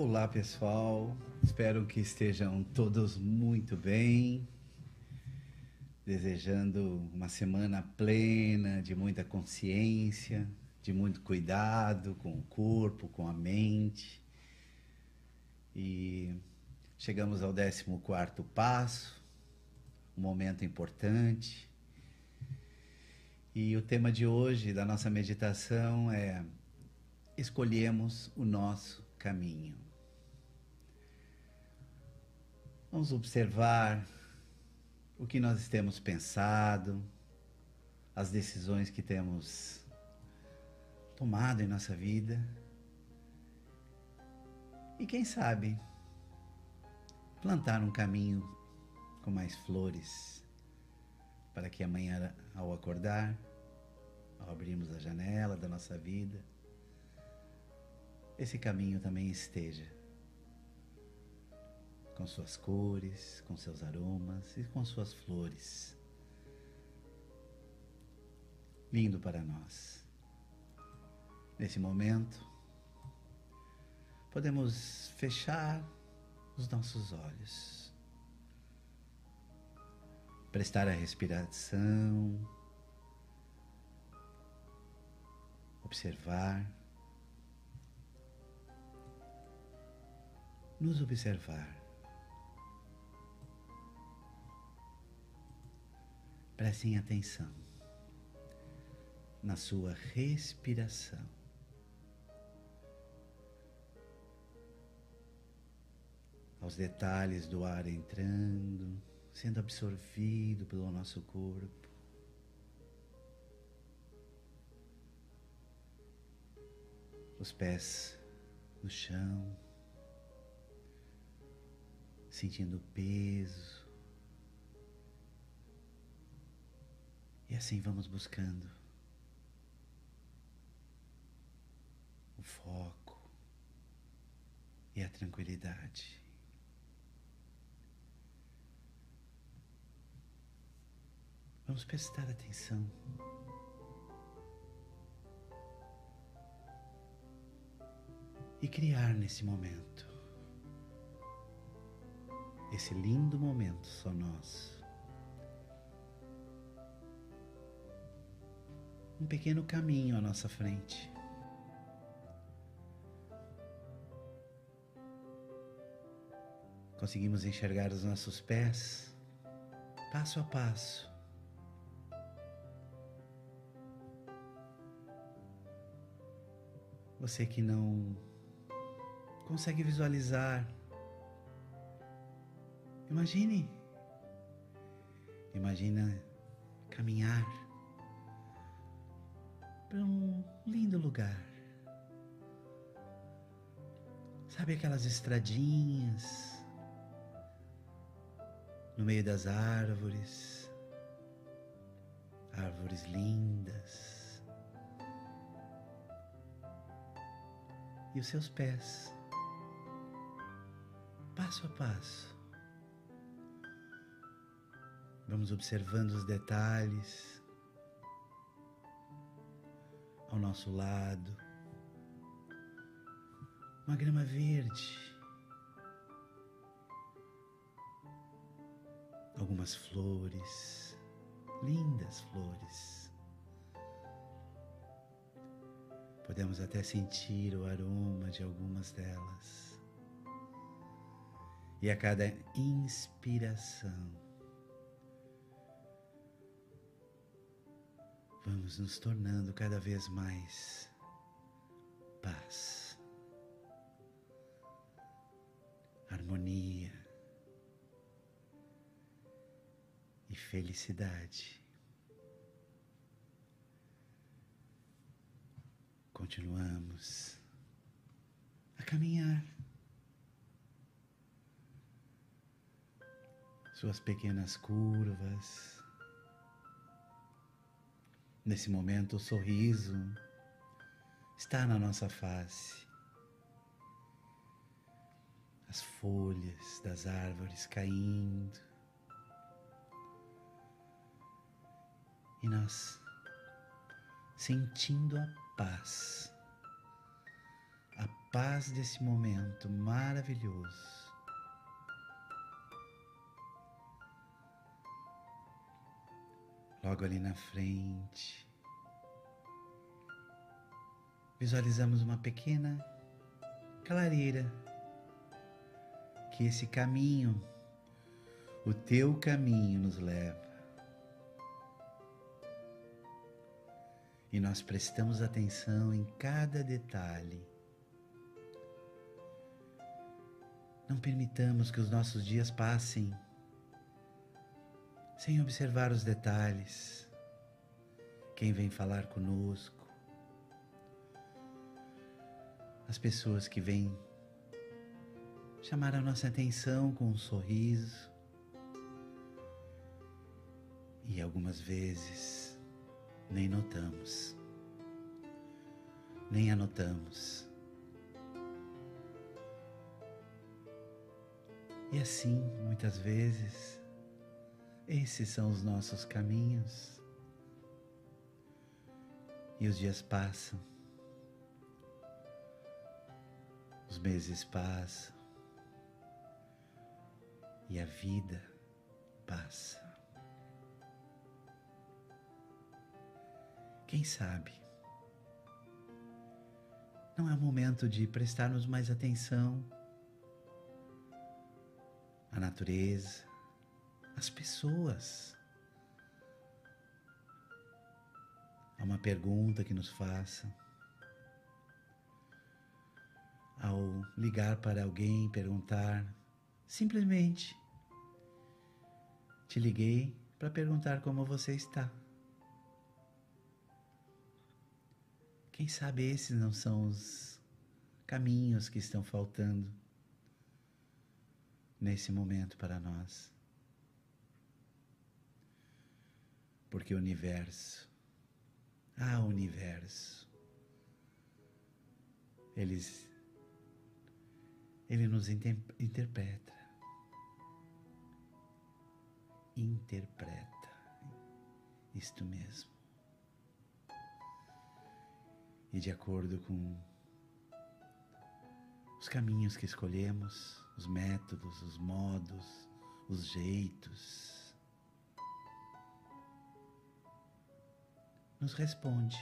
Olá pessoal, espero que estejam todos muito bem. Desejando uma semana plena de muita consciência, de muito cuidado com o corpo, com a mente. E chegamos ao 14 passo, um momento importante. E o tema de hoje da nossa meditação é escolhemos o nosso caminho. Vamos observar o que nós temos pensado, as decisões que temos tomado em nossa vida. E quem sabe plantar um caminho com mais flores para que amanhã, ao acordar, ao abrirmos a janela da nossa vida, esse caminho também esteja com suas cores, com seus aromas e com suas flores. Lindo para nós. Nesse momento, podemos fechar os nossos olhos, prestar a respiração, observar, nos observar. Prestem atenção na sua respiração. Aos detalhes do ar entrando, sendo absorvido pelo nosso corpo. Os pés no chão, sentindo o peso E assim vamos buscando o foco e a tranquilidade. Vamos prestar atenção. E criar nesse momento, esse lindo momento só nós. Um pequeno caminho à nossa frente. Conseguimos enxergar os nossos pés passo a passo. Você que não consegue visualizar, imagine, imagina caminhar para um lindo lugar. Sabe aquelas estradinhas no meio das árvores, árvores lindas, e os seus pés, passo a passo. Vamos observando os detalhes ao nosso lado, uma grama verde, algumas flores, lindas flores. Podemos até sentir o aroma de algumas delas. E a cada inspiração, vamos nos tornando cada vez mais paz, harmonia e felicidade. Continuamos a caminhar. Suas pequenas curvas Nesse momento, o sorriso está na nossa face. As folhas das árvores caindo. E nós sentindo a paz, a paz desse momento maravilhoso. Logo ali na frente, visualizamos uma pequena clareira que esse caminho, o teu caminho, nos leva. E nós prestamos atenção em cada detalhe. Não permitamos que os nossos dias passem sem observar os detalhes. Quem vem falar conosco, as pessoas que vêm chamar a nossa atenção com um sorriso. E algumas vezes nem notamos, nem anotamos. E assim, muitas vezes, esses são os nossos caminhos. E os dias passam. Os meses passam e a vida passa. Quem sabe? Não é o momento de prestarmos mais atenção à natureza, às pessoas. Há uma pergunta que nos faça ao ligar para alguém, perguntar, simplesmente te liguei para perguntar como você está. Quem sabe esses não são os caminhos que estão faltando nesse momento para nós. Porque o universo, ah, universo, eles ele nos interpreta. Interpreta. Isto mesmo. E de acordo com os caminhos que escolhemos, os métodos, os modos, os jeitos, nos responde.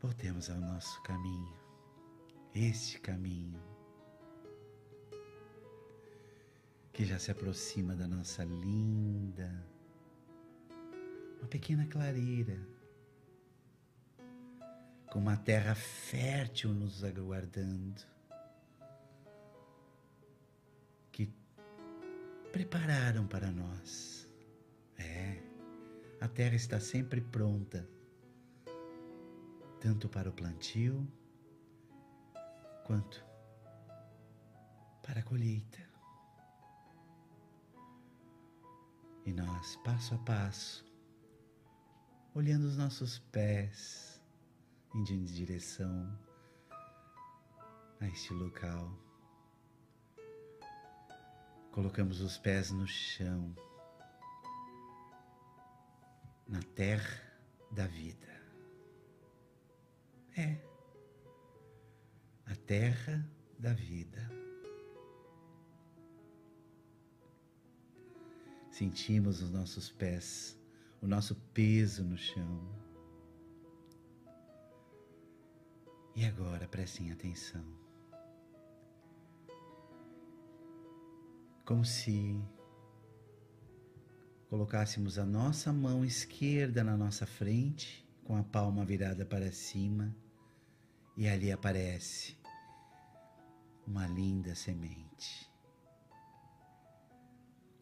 Voltemos ao nosso caminho, este caminho que já se aproxima da nossa linda, uma pequena clareira, com uma terra fértil nos aguardando, prepararam para nós. É, a terra está sempre pronta tanto para o plantio quanto para a colheita. E nós, passo a passo, olhando os nossos pés, indo em direção a este local, colocamos os pés no chão, na terra da vida. É a terra da vida. Sentimos os nossos pés, o nosso peso no chão. E agora prestem atenção. Como se colocássemos a nossa mão esquerda na nossa frente, com a palma virada para cima e ali aparece uma linda semente.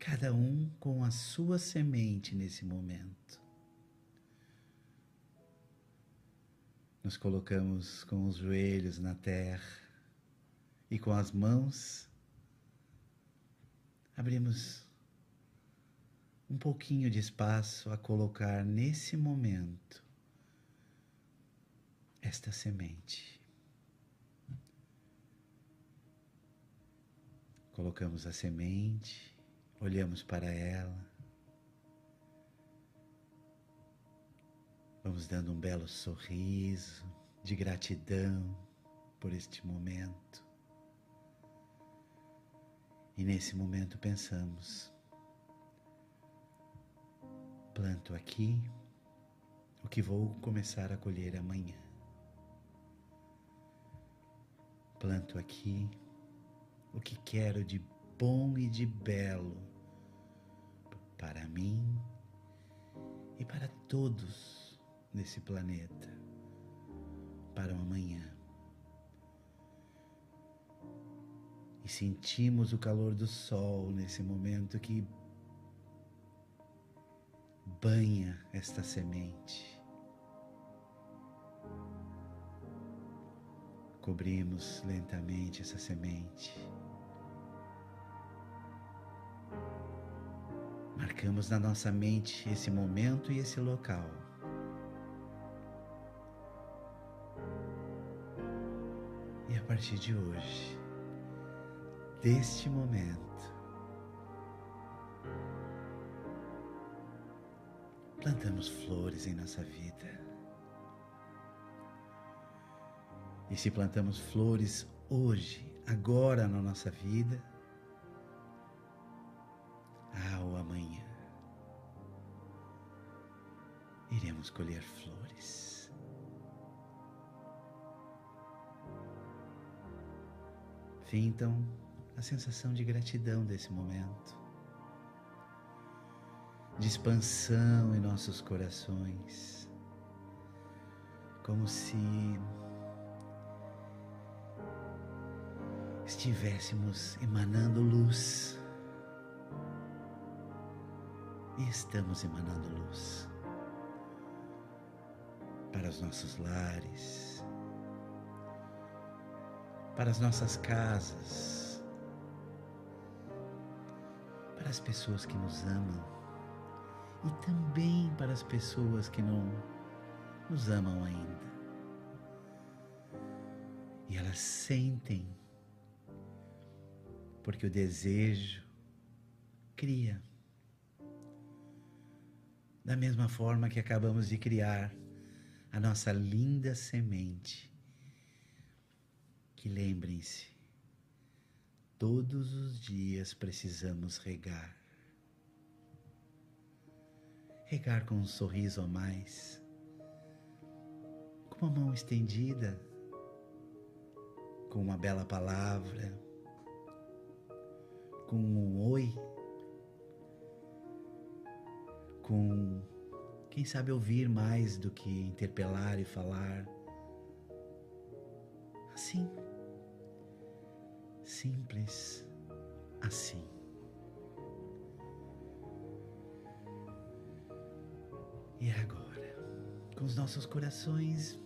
Cada um com a sua semente nesse momento. Nos colocamos com os joelhos na terra e com as mãos abrimos um pouquinho de espaço a colocar nesse momento esta semente. Colocamos a semente, olhamos para ela, Vamos dando um belo sorriso de gratidão por este momento. E nesse momento pensamos: planto aqui o que vou começar a colher amanhã. Planto aqui o que quero de bom e de belo para mim e para todos nesse planeta, para o amanhã. E sentimos o calor do sol nesse momento que banha esta semente. Cobrimos lentamente essa semente. Marcamos na nossa mente esse momento e esse local. E a partir de hoje, deste momento, plantamos flores em nossa vida. E se plantamos flores hoje, agora na nossa vida, ao amanhã, iremos colher flores. Fintam a sensação de gratidão desse momento de expansão em nossos corações, como se estivéssemos emanando luz. E estamos emanando luz para os nossos lares, para as nossas casas, para as pessoas que nos amam e também para as pessoas que não nos amam ainda. E elas sentem, porque o desejo cria. Da mesma forma que acabamos de criar a nossa linda semente, que lembrem-se, todos os dias precisamos regar. Regar com um sorriso a mais, com uma mão estendida, com uma bela palavra, com um oi, com, quem sabe, ouvir mais do que interpelar e falar. Assim, simples assim. E agora, com os nossos corações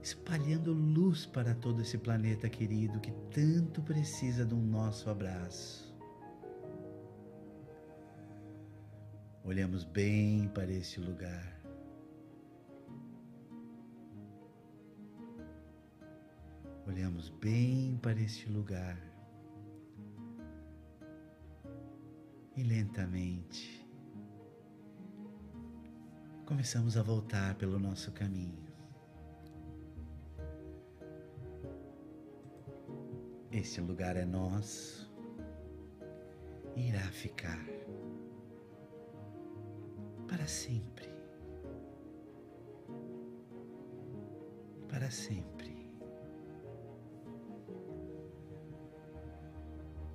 espalhando luz para todo esse planeta querido que tanto precisa do nosso abraço. Olhamos bem para este lugar. Olhamos bem para este lugar. E lentamente começamos a voltar pelo nosso caminho. Este lugar é nosso e irá ficar para sempre. Para sempre.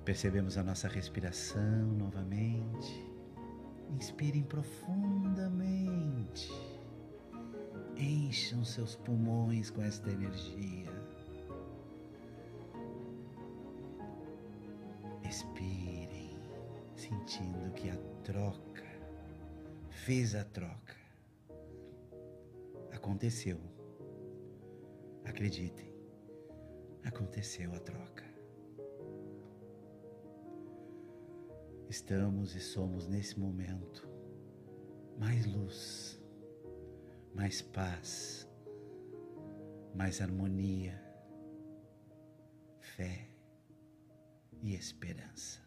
Percebemos a nossa respiração novamente. Inspirem profundamente. Encham seus pulmões com esta energia. Expirem, sentindo que a troca fez a troca. Aconteceu. Acreditem, aconteceu a troca. Estamos e somos nesse momento mais luz, mais paz, mais harmonia, fé e esperança.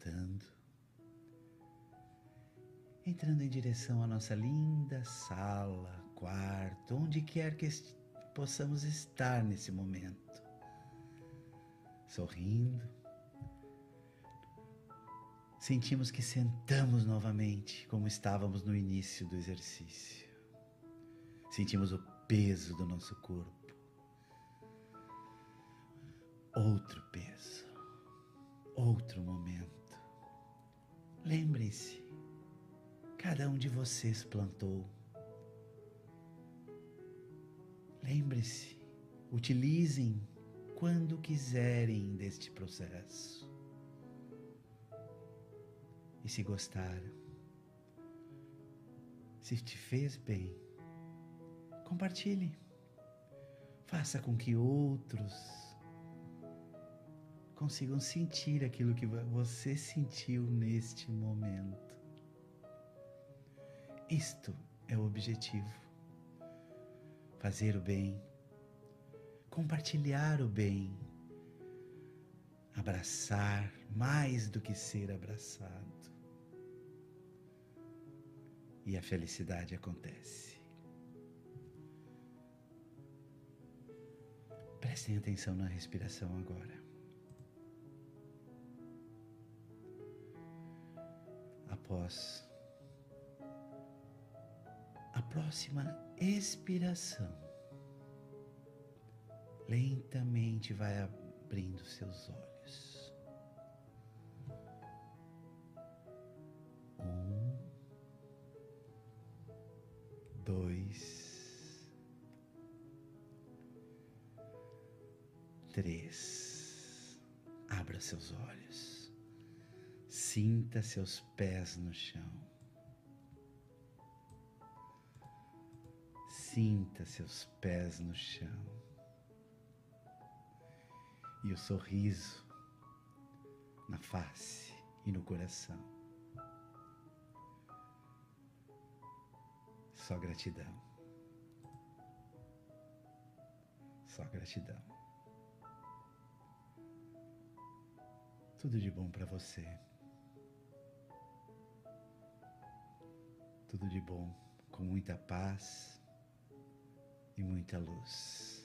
voltando, entrando em direção à nossa linda sala, quarto, onde quer que possamos estar nesse momento. Sorrindo, sentimos que sentamos novamente como estávamos no início do exercício. Sentimos o peso do nosso corpo. Outro peso, outro momento. Lembrem-se, cada um de vocês plantou. Lembre-se, utilizem quando quiserem deste processo. E se gostaram, se te fez bem, compartilhe. Faça com que outros consigam sentir aquilo que você sentiu neste momento. Isto é o objetivo. Fazer o bem, compartilhar o bem, abraçar mais do que ser abraçado. E a felicidade acontece. Prestem atenção na respiração agora. Após a próxima expiração, lentamente vai abrindo seus olhos. Um, dois, três. Abra seus olhos. Sinta seus pés no chão. Sinta seus pés no chão. E o sorriso na face e no coração. Só gratidão. Só gratidão. Tudo de bom para você. Tudo de bom, com muita paz e muita luz.